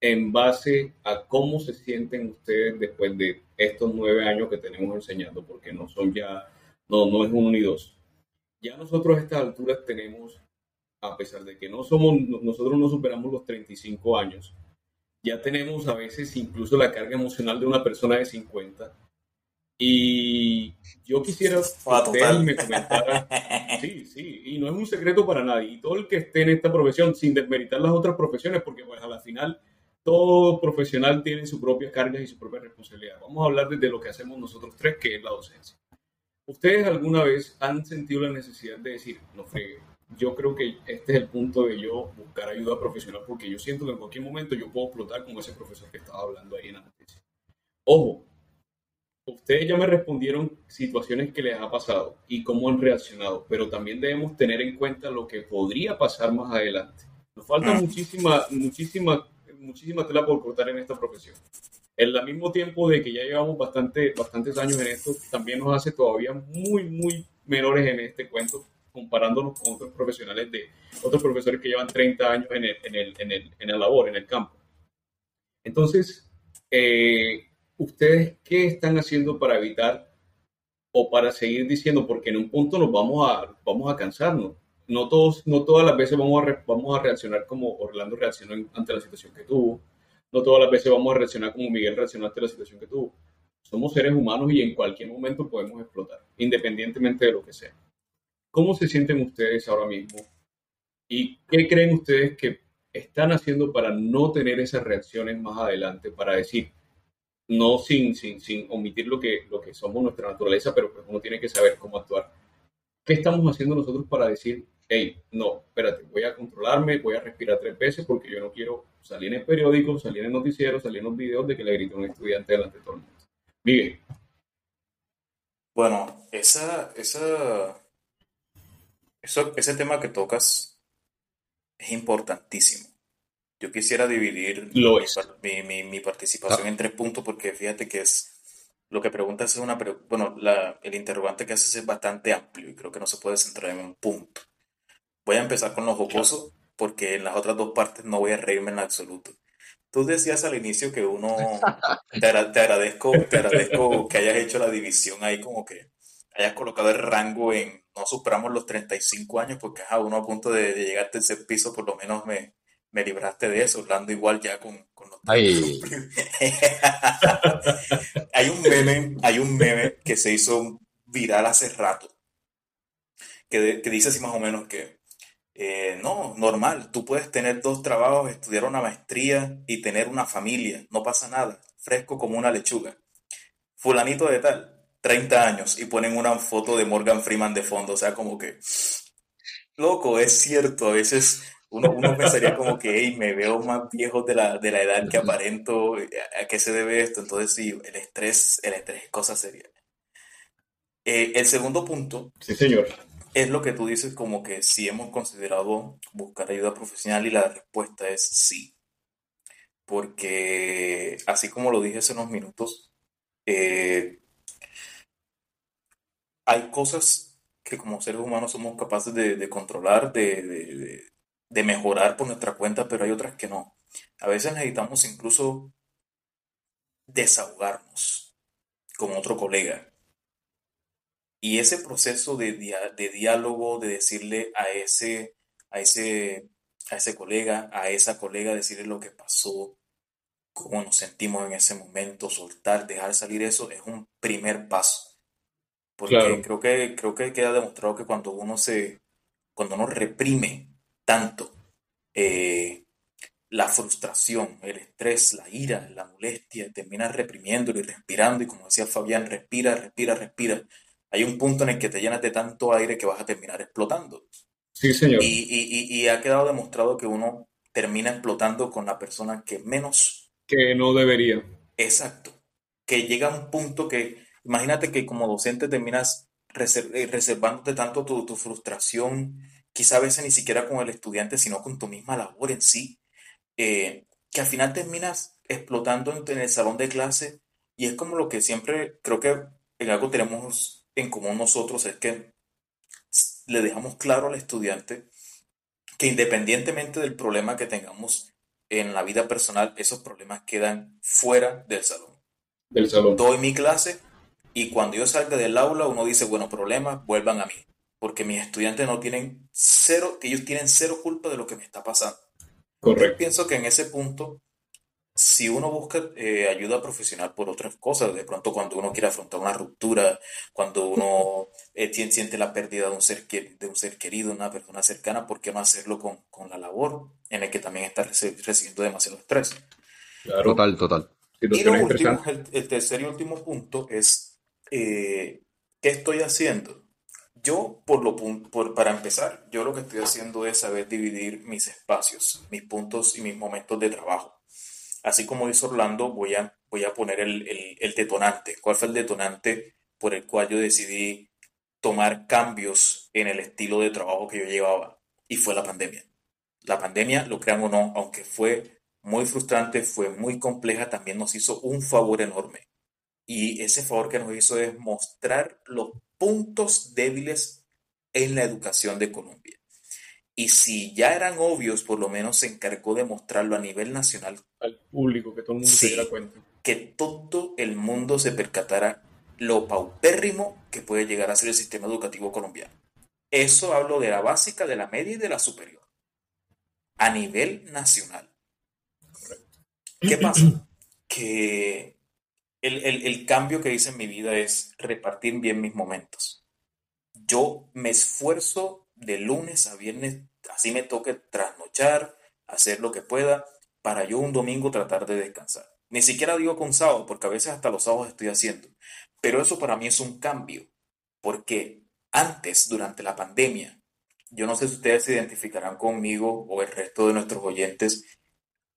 en base a cómo se sienten ustedes después de estos nueve años que tenemos enseñando? Porque no son ya, no, no es uno ni dos. Ya nosotros a estas alturas tenemos, a pesar de que no somos, nosotros no superamos los 35 años, ya tenemos a veces incluso la carga emocional de una persona de 50. Y yo quisiera que Ah, ustedes total. me comentaran, sí, sí, y no es un secreto para nadie, y todo el que esté en esta profesión, sin desmeritar las otras profesiones, porque pues a la final todo profesional tiene su propia carga y su propia responsabilidad. Vamos a hablar desde lo que hacemos nosotros tres, que es la docencia. ¿Ustedes alguna vez han sentido la necesidad de decir, no fregue, yo creo que este es el punto de yo buscar ayuda profesional porque yo siento que en cualquier momento yo puedo explotar como ese profesor que estaba hablando ahí en la noticia? Ojo, ustedes ya me respondieron situaciones que les ha pasado y cómo han reaccionado, pero también debemos tener en cuenta lo que podría pasar más adelante. Nos falta Mm. muchísima, muchísima, muchísima tela por cortar en esta profesión. En el mismo tiempo de que ya llevamos bastante, bastantes años en esto, también nos hace todavía muy, muy menores en este cuento, comparándonos con otros profesionales de otros profesores que llevan 30 años en el, en el, en el, en la labor, en el campo. Entonces, eh, ¿ustedes qué están haciendo para evitar o para seguir diciendo? Porque en un punto nos vamos a, vamos a cansarnos. No, todos, no todas las veces vamos a, re- vamos a reaccionar como Orlando reaccionó ante la situación que tuvo. No todas las veces vamos a reaccionar como Miguel reaccionó ante la situación que tuvo. Somos seres humanos y en cualquier momento podemos explotar, independientemente de lo que sea. ¿Cómo se sienten ustedes ahora mismo? ¿Y qué creen ustedes que están haciendo para no tener esas reacciones más adelante? Para decir, no sin, sin, sin omitir lo que, lo que somos nuestra naturaleza, pero pues uno tiene que saber cómo actuar. ¿Qué estamos haciendo nosotros para decir, hey, no, espérate, voy a controlarme, voy a respirar tres veces porque yo no quiero salir en el periódico, salir en el noticiero, salir en los videos de que le grité a un estudiante delante de todo el mundo? Miguel, Bueno, esa, esa, eso, ese tema que tocas es importantísimo. Yo quisiera dividir lo mi, mi, mi- mi participación Ah, en tres puntos porque fíjate que es lo que preguntas es una, bueno, la, el interrogante que haces es bastante amplio y creo que no se puede centrar en un punto. Voy a empezar con lo Claro. jocoso porque en las otras dos partes no voy a reírme en absoluto. Tú decías al inicio que uno, te, te agradezco, te agradezco que hayas hecho la división ahí como que hayas colocado el rango en no superamos los 35 años porque ajá, uno a punto de, de llegar al tercer piso por lo menos me, me libraste de eso, Orlando igual ya con, con los 30 Ay, cumplidos. Hay un meme, hay un meme que se hizo viral hace rato que, de- que dice así más o menos que eh, no, normal, tú puedes tener dos trabajos, estudiar una maestría y tener una familia, no pasa nada, fresco como una lechuga. Fulanito de tal, 30 años, y ponen una foto de Morgan Freeman de fondo, o sea, como que, loco, es cierto, a veces uno, uno pensaría como que, hey, me veo más viejo de la, de la edad que aparento, ¿a, a qué se debe esto? Entonces sí, el estrés, el estrés es cosa seria. Eh, el segundo punto Sí, señor. es lo que tú dices, como que si hemos considerado buscar ayuda profesional y la respuesta es sí. Porque así como lo dije hace unos minutos, eh, hay cosas que como seres humanos somos capaces de, controlar, de, mejorar por nuestra cuenta, pero hay otras que no. A veces necesitamos incluso desahogarnos con otro colega. Y ese proceso de, de diálogo, de decirle a ese, a ese, a ese colega, a esa colega, decirle lo que pasó, cómo nos sentimos en ese momento, soltar, dejar salir eso, es un primer paso. Porque Claro, creo que, creo que queda demostrado que cuando uno se, cuando uno reprime tanto eh, la frustración, el estrés, la ira, la molestia, terminas reprimiéndolo y respirando, y como decía Fabián, respira, respira, respira. Hay un punto en el que te llenas de tanto aire que vas a terminar explotando. sí, señor. Y, y- y- y ha quedado demostrado que uno termina explotando con la persona que menos Que no debería. exacto, que llega a un punto que, imagínate que como docente terminas eh, reservándote tanto tu, tu frustración, quizá a veces ni siquiera con el estudiante, sino con tu misma labor en sí, eh, que al final terminas explotando en, en el salón de clase y es como lo que siempre creo que en algo tenemos en común nosotros, es que le dejamos claro al estudiante que independientemente del problema que tengamos en la vida personal, esos problemas quedan fuera del salón. Del salón. Doy mi clase y cuando yo salga del aula uno dice, bueno, problemas, vuelvan a mí, porque mis estudiantes no tienen cero, ellos tienen cero culpa de lo que me está pasando. Yo Correcto. pienso que en ese punto, si uno busca eh, ayuda profesional por otras cosas, de pronto cuando uno quiere afrontar una ruptura, cuando uno eh, siente la pérdida de un ser, que- de un ser querido, una persona cercana, ¿por qué no hacerlo con, con la labor en el que también está reci- recibiendo demasiado estrés? Claro. Total, total. Y lo último, el, el tercer y último punto es, eh, ¿qué estoy haciendo? Yo, por lo, por, para empezar, yo lo que estoy haciendo es saber dividir mis espacios, mis puntos y mis momentos de trabajo. Así como hizo Orlando, voy a, voy a poner el, el, el detonante. ¿Cuál fue el detonante por el cual yo decidí tomar cambios en el estilo de trabajo que yo llevaba? Y fue la pandemia. La pandemia, lo crean o no, aunque fue muy frustrante, fue muy compleja, también nos hizo un favor enorme. Y ese favor que nos hizo es mostrar los puntos débiles en la educación de Colombia. Y si ya eran obvios, por lo menos se encargó de mostrarlo a nivel nacional, Al público, que todo el mundo se diera cuenta. que todo el mundo se percatara lo paupérrimo que puede llegar a ser el sistema educativo colombiano. Eso hablo de la básica, de la media y de la superior. A nivel nacional. ¿Qué pasa? Que el, el- el cambio que hice en mi vida es repartir bien mis momentos. Yo me esfuerzo de lunes a viernes, así me toque trasnochar, hacer lo que pueda, para yo un domingo tratar de descansar. Ni siquiera digo con sábado, porque a veces hasta los sábados estoy haciendo. Pero eso para mí es un cambio, porque antes, durante la pandemia, yo no sé si ustedes se identificarán conmigo o el resto de nuestros oyentes,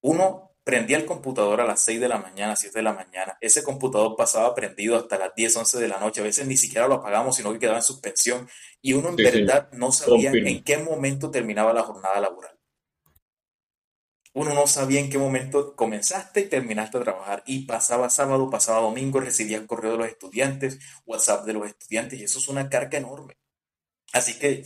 uno prendía el computador a las 6 de la mañana, 7 de la mañana. Ese computador pasaba prendido hasta las 10, 11 de la noche. A veces ni siquiera lo apagamos, sino que quedaba en suspensión. Y uno en Sí, verdad no sabía en qué momento terminaba la jornada laboral. Uno no sabía en qué momento comenzaste y terminaste a trabajar. Y pasaba sábado, pasaba domingo, recibía correo de los estudiantes, WhatsApp de los estudiantes, y eso es una carga enorme. Así que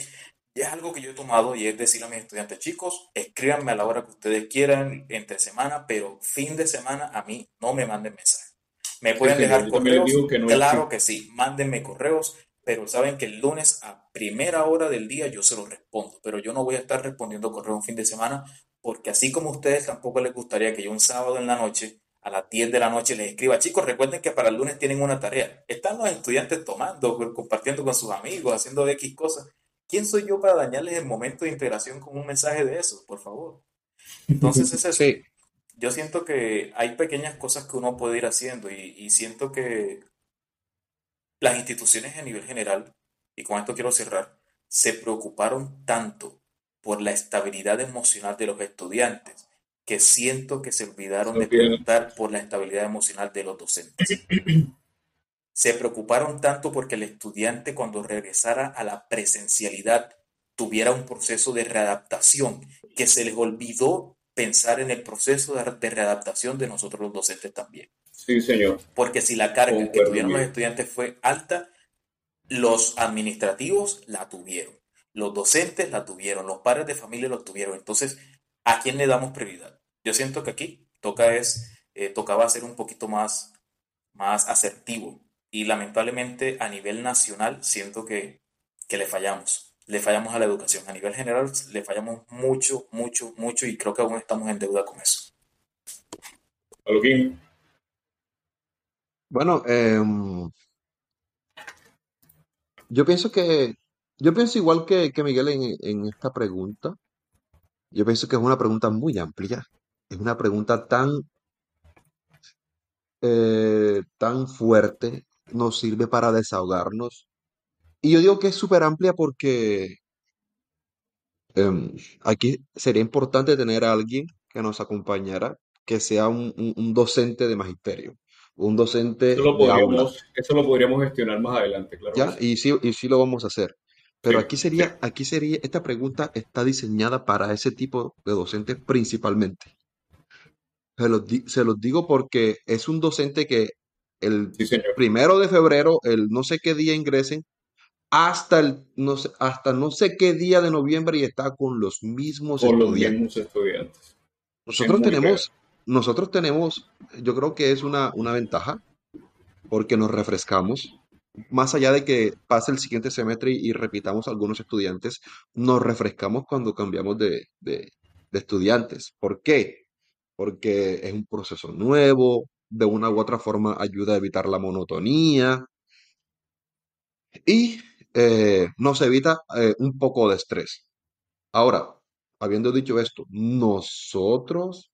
es algo que yo he tomado y es decirle a mis estudiantes, chicos, escríbanme a la hora que ustedes quieran, entre semana, pero fin de semana a mí no me manden mensajes. Me pueden dejar correos, que no claro existe. que sí, mándenme correos, pero saben que el lunes a primera hora del día yo se los respondo, pero yo no voy a estar respondiendo correos un fin de semana porque así como a ustedes tampoco les gustaría que yo un sábado en la noche a las 10 de la noche les escriba, chicos, recuerden que para el lunes tienen una tarea. Están los estudiantes tomando, compartiendo con sus amigos, haciendo X cosas. ¿Quién soy yo para dañarles el momento de integración con un mensaje de eso? Por favor. Entonces es eso. Sí, Yo siento que hay pequeñas cosas que uno puede ir haciendo y, y siento que las instituciones a nivel general, y con esto quiero cerrar, se preocuparon tanto por la estabilidad emocional de los estudiantes que siento que se olvidaron de preguntar por la estabilidad emocional de los docentes. se preocuparon tanto porque el estudiante cuando regresara a la presencialidad tuviera un proceso de readaptación, que se les olvidó pensar en el proceso de, readaptación de nosotros los docentes también. Sí, señor. Porque si la carga que tuvieron los estudiantes fue alta, los administrativos la tuvieron, los docentes la tuvieron, los padres de familia lo tuvieron. Entonces, ¿a quién le damos prioridad? Yo siento que aquí toca es, eh, tocaba ser un poquito más, más asertivo y lamentablemente a nivel nacional siento que, que le fallamos le fallamos a la educación. A nivel general le fallamos mucho, mucho, mucho y creo que aún estamos en deuda con eso. Bueno, em, yo pienso que, yo pienso igual que, Miguel en, esta pregunta. Yo pienso que es una pregunta muy amplia. Es una pregunta tan, eh, tan fuerte, nos sirve para desahogarnos, y yo digo que es súper amplia porque em, aquí sería importante tener a alguien que nos acompañara, que sea un, docente de magisterio, un docente eso lo de aula. Eso lo podríamos gestionar más adelante, claro. Ya, y sí, y sí lo vamos a hacer. Pero aquí sería, aquí sería, esta pregunta está diseñada para ese tipo de docentes principalmente. Se los, se los digo porque es un docente que el primero de febrero, el no sé qué día ingresen, hasta, el, no sé, hasta no sé qué día de noviembre y está con los mismos estudiantes. Nosotros tenemos, nosotros tenemos, yo creo que es una, una ventaja porque nos refrescamos. Más allá de que pase el siguiente semestre y, repitamos algunos estudiantes, nos refrescamos cuando cambiamos de, de, de estudiantes. ¿Por qué? Porque es un proceso nuevo, de una u otra forma ayuda a evitar la monotonía. Y eh, nos evita eh, un poco de estrés. Ahora, habiendo dicho esto, nosotros,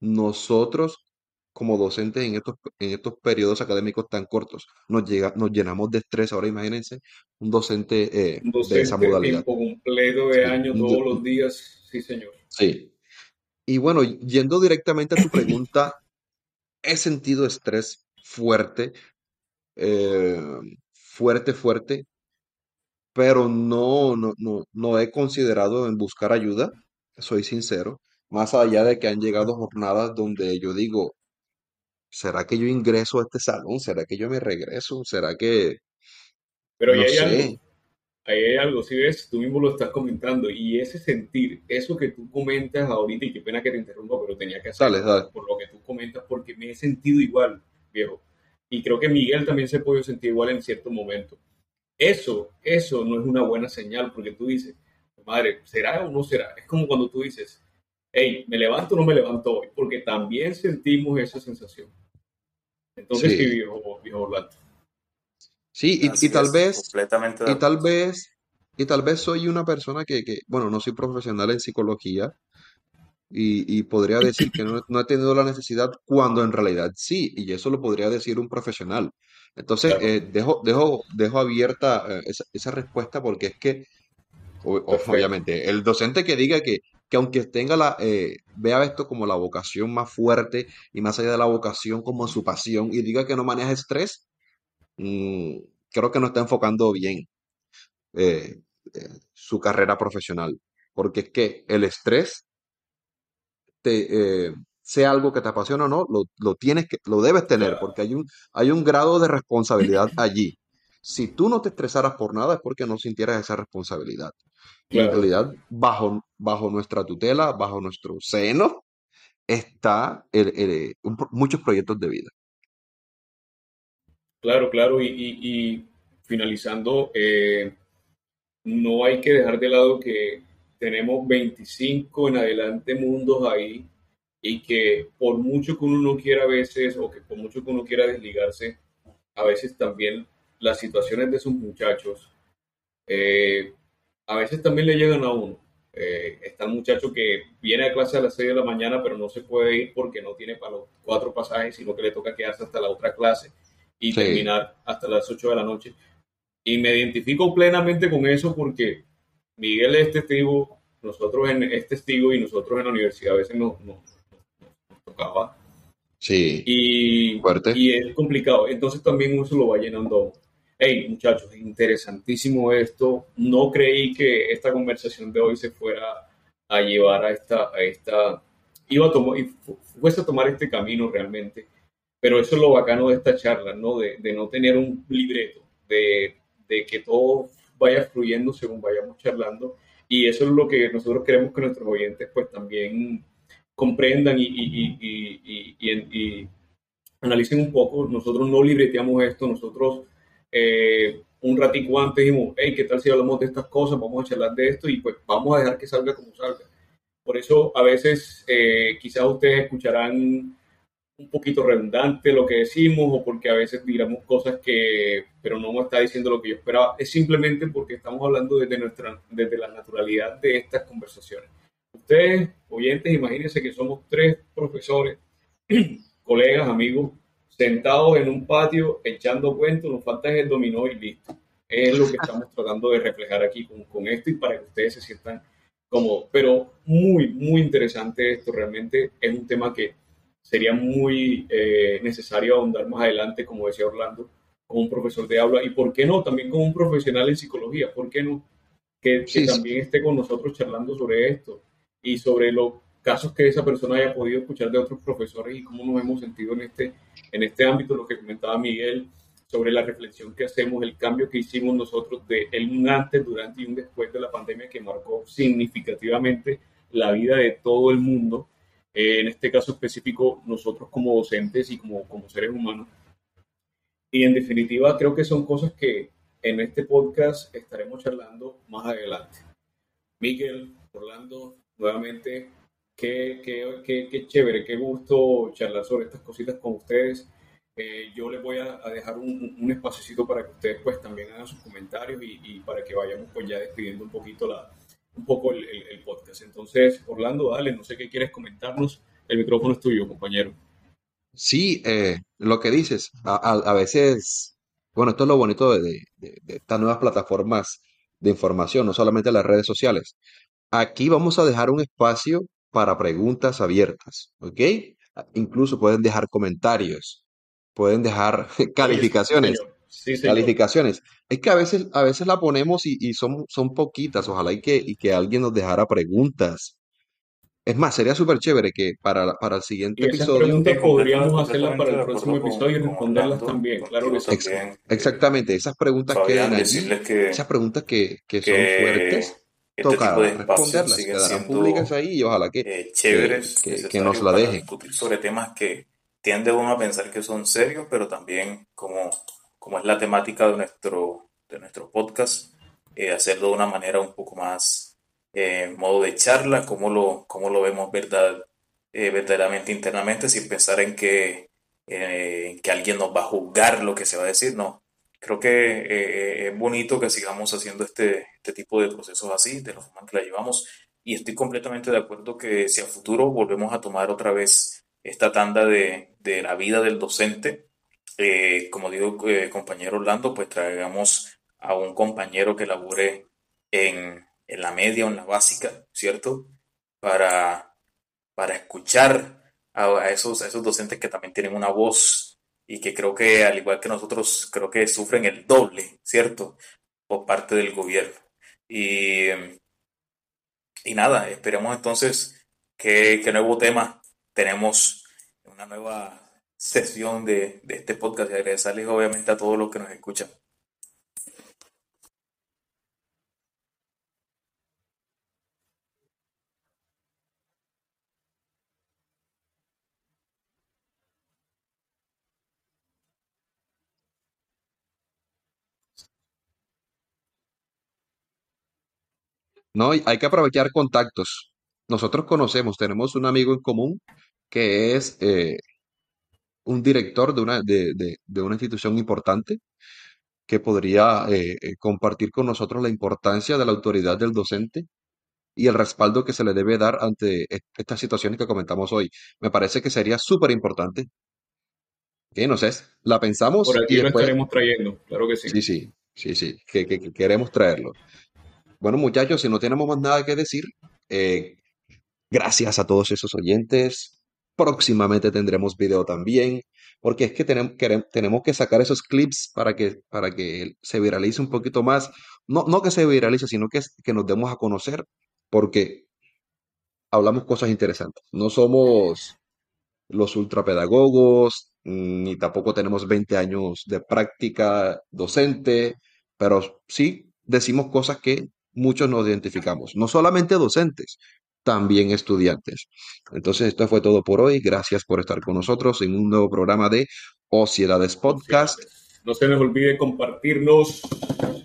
nosotros como docentes en estos, en estos periodos académicos tan cortos, nos, llega, nos llenamos de estrés. Ahora imagínense un docente, eh, de esa modalidad. Tiempo completo de año, todos los días, sí, señor. Sí. Y bueno, yendo directamente a tu pregunta, he sentido estrés fuerte, fuerte, fuerte, pero no, no, no, no he considerado en buscar ayuda, soy sincero, más allá de que han llegado jornadas donde yo digo, ¿será que yo ingreso a este salón? ¿Será que yo me regreso? ¿Será que... Pero ahí hay algo, ahí hay algo, si ves, tú mismo lo estás comentando, y ese sentir, eso que tú comentas ahorita, y qué pena que te interrumpa, pero tenía que hacerlo por lo que tú comentas, porque me he sentido igual, viejo. Y creo que Miguel también se puede sentir igual en cierto momento eso, eso no es una buena señal porque tú dices, madre, ¿será o no será? Es como cuando tú dices, hey, ¿me levanto o no me levanto hoy? Porque también sentimos esa sensación. Entonces, sí, viejo, viejo Sí, y, tal vez, y tal vez, y tal vez soy una persona que, que bueno, no soy profesional en psicología, y, podría decir que no, he tenido la necesidad cuando en realidad sí, y eso lo podría decir un profesional. Entonces, eh, dejo, dejo, dejo abierta eh, esa, respuesta porque es que, obviamente, el docente que diga que, que aunque tenga la, eh, vea esto como la vocación más fuerte y más allá de la vocación como su pasión y diga que no maneja estrés, mm, creo que no está enfocando bien su carrera profesional. Porque es que el estrés te, eh, sea algo que te apasiona o no, lo, tienes que, lo debes tener, porque hay un, hay un grado de responsabilidad allí. Si tú no te estresaras por nada es porque no sintieras esa responsabilidad. Y en realidad, bajo, bajo nuestra tutela, bajo nuestro seno, está muchos proyectos de vida. Claro, claro, y, finalizando, eh, no hay que dejar de lado que tenemos 25 en adelante mundos ahí y que por mucho que uno no quiera a veces o que por mucho que uno quiera desligarse, a veces también las situaciones de esos muchachos eh, a veces también le llegan a uno. Eh, está el muchacho que viene a clase a las 6 de la mañana pero no se puede ir porque no tiene para los cuatro pasajes, sino que le toca quedarse hasta la otra clase y terminar hasta las 8 de la noche. Y me identifico plenamente con eso porque Miguel es testigo, nosotros en, es testigo y nosotros en la universidad a veces nos, tocaba Sí, y, fuerte. y es complicado. Entonces también uno se lo va llenando. Hey, muchachos, interesantísimo esto. No creí que esta conversación de hoy se fuera a llevar a esta, a esta, iba a tomar, fuese a tomar este camino realmente. Pero eso es lo bacano de esta charla, ¿no? De, de no tener un libreto, de, de que todo vaya fluyendo según vayamos charlando. Y eso es lo que nosotros queremos que nuestros oyentes pues también comprendan y, y, y, y, analicen un poco. Nosotros no libreteamos esto, nosotros eh, un ratico antes dijimos, hey, ¿qué tal si hablamos de estas cosas? Vamos a charlar de esto y pues vamos a dejar que salga como salga. Por eso a veces eh, quizás ustedes escucharán un poquito redundante lo que decimos o porque a veces digamos cosas que, pero no me está diciendo lo que yo esperaba. Es simplemente porque estamos hablando desde, nuestra, desde la naturalidad de estas conversaciones. Ustedes, oyentes, imagínense que somos tres profesores, colegas, amigos, sentados en un patio echando cuentos, nos falta el dominó y listo. Es lo que estamos tratando de reflejar aquí con, con esto y para que ustedes se sientan como, pero muy, muy interesante esto, realmente es un tema que sería muy eh, necesario ahondar más adelante, como decía Orlando, con un profesor de aula y, ¿por qué no? También con un profesional en psicología, ¿por qué no? Que, que también esté con nosotros charlando sobre esto y sobre los casos que esa persona haya podido escuchar de otros profesores y cómo nos hemos sentido en este, en este ámbito, lo que comentaba Miguel, sobre la reflexión que hacemos, el cambio que hicimos nosotros de el un antes, durante y un después de la pandemia que marcó significativamente la vida de todo el mundo, eh, en este caso específico nosotros como docentes y como, como seres humanos. Y en definitiva creo que son cosas que en este podcast estaremos charlando más adelante. Miguel, Orlando, nuevamente, qué, qué, qué, qué, chévere, qué gusto charlar sobre estas cositas con ustedes. Eh, yo les voy a, a dejar un, un espacio para que ustedes pues también hagan sus comentarios y, y, para que vayamos pues ya despidiendo un poquito la, un poco el, el, el, podcast. Entonces, Orlando, dale, no sé qué quieres comentarnos. El micrófono es tuyo, compañero. Sí, eh, lo que dices, a, a, a, veces, bueno, esto es lo bonito de, de, de estas nuevas plataformas de información, no solamente las redes sociales. Aquí vamos a dejar un espacio para preguntas abiertas, ¿ok? Incluso pueden dejar comentarios, pueden dejar calificaciones. Sí, señor. Calificaciones. Es que a veces, a veces la ponemos y, y son, son poquitas. Ojalá y que, y que alguien nos dejara preguntas. Es más, sería súper chévere que para, para el siguiente y esas episodio. preguntas podríamos hacerlas para el próximo episodio y responderlas también, claro que sí. Ex exactamente, esas preguntas quedan allí, que, esas preguntas que, que, que son fuertes, este toca responderlas, quedarán públicas ahí y ojalá que, eh, chéveres, que, que, que necesarios nos la dejen. discutir sobre temas que tiende uno a pensar que son serios, pero también como, como es la temática de nuestro, de nuestro podcast, eh, hacerlo de una manera un poco más eh, modo de charla, como lo, como lo vemos verdad, eh, verdaderamente internamente, sin pensar en que, eh, que alguien nos va a juzgar lo que se va a decir, no. Creo que es bonito que sigamos haciendo este, este tipo de procesos así, de la forma en que la llevamos, y estoy completamente de acuerdo que si a futuro volvemos a tomar otra vez esta tanda de, de la vida del docente, eh, como digo, eh, compañero Orlando, pues traigamos a un compañero que labore en, en la media o en la básica, ¿cierto? Para, para escuchar a, esos, esos docentes que también tienen una voz y que creo que, al igual que nosotros, creo que sufren el doble, ¿cierto? Por parte del gobierno. Y, y nada, esperemos entonces que, que nuevo tema tenemos una nueva sesión de, de este podcast y agradecerles obviamente a todos los que nos escuchan. No, hay que aprovechar contactos. Nosotros conocemos, tenemos un amigo en común que es eh, un director de una, de, de, de una institución importante que podría eh, eh, compartir con nosotros la importancia de la autoridad del docente y el respaldo que se le debe dar ante est- estas situaciones que comentamos hoy. Me parece que sería súper importante. Que no sé, la Por pensamos y aquí lo después, estaremos trayendo, claro que sí. sí, sí, sí, sí, que, que- que queremos traerlo. Bueno, muchachos, si no tenemos más nada que decir, eh, gracias a todos esos oyentes. Próximamente tendremos video también, porque es que tenemos, tenemos que sacar esos clips para que, para que se viralice un poquito más. No, no que se viralice, sino que, que nos demos a conocer, porque hablamos cosas interesantes. No somos los ultrapedagogos, ni tampoco tenemos 20 años de práctica docente, pero sí decimos cosas que muchos nos identificamos, no solamente docentes, también estudiantes. Entonces, esto fue todo por hoy. Gracias por estar con nosotros en un nuevo programa de Ociedades Podcast. No se les olvide compartirnos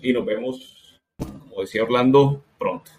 y nos vemos, como decía Orlando, pronto.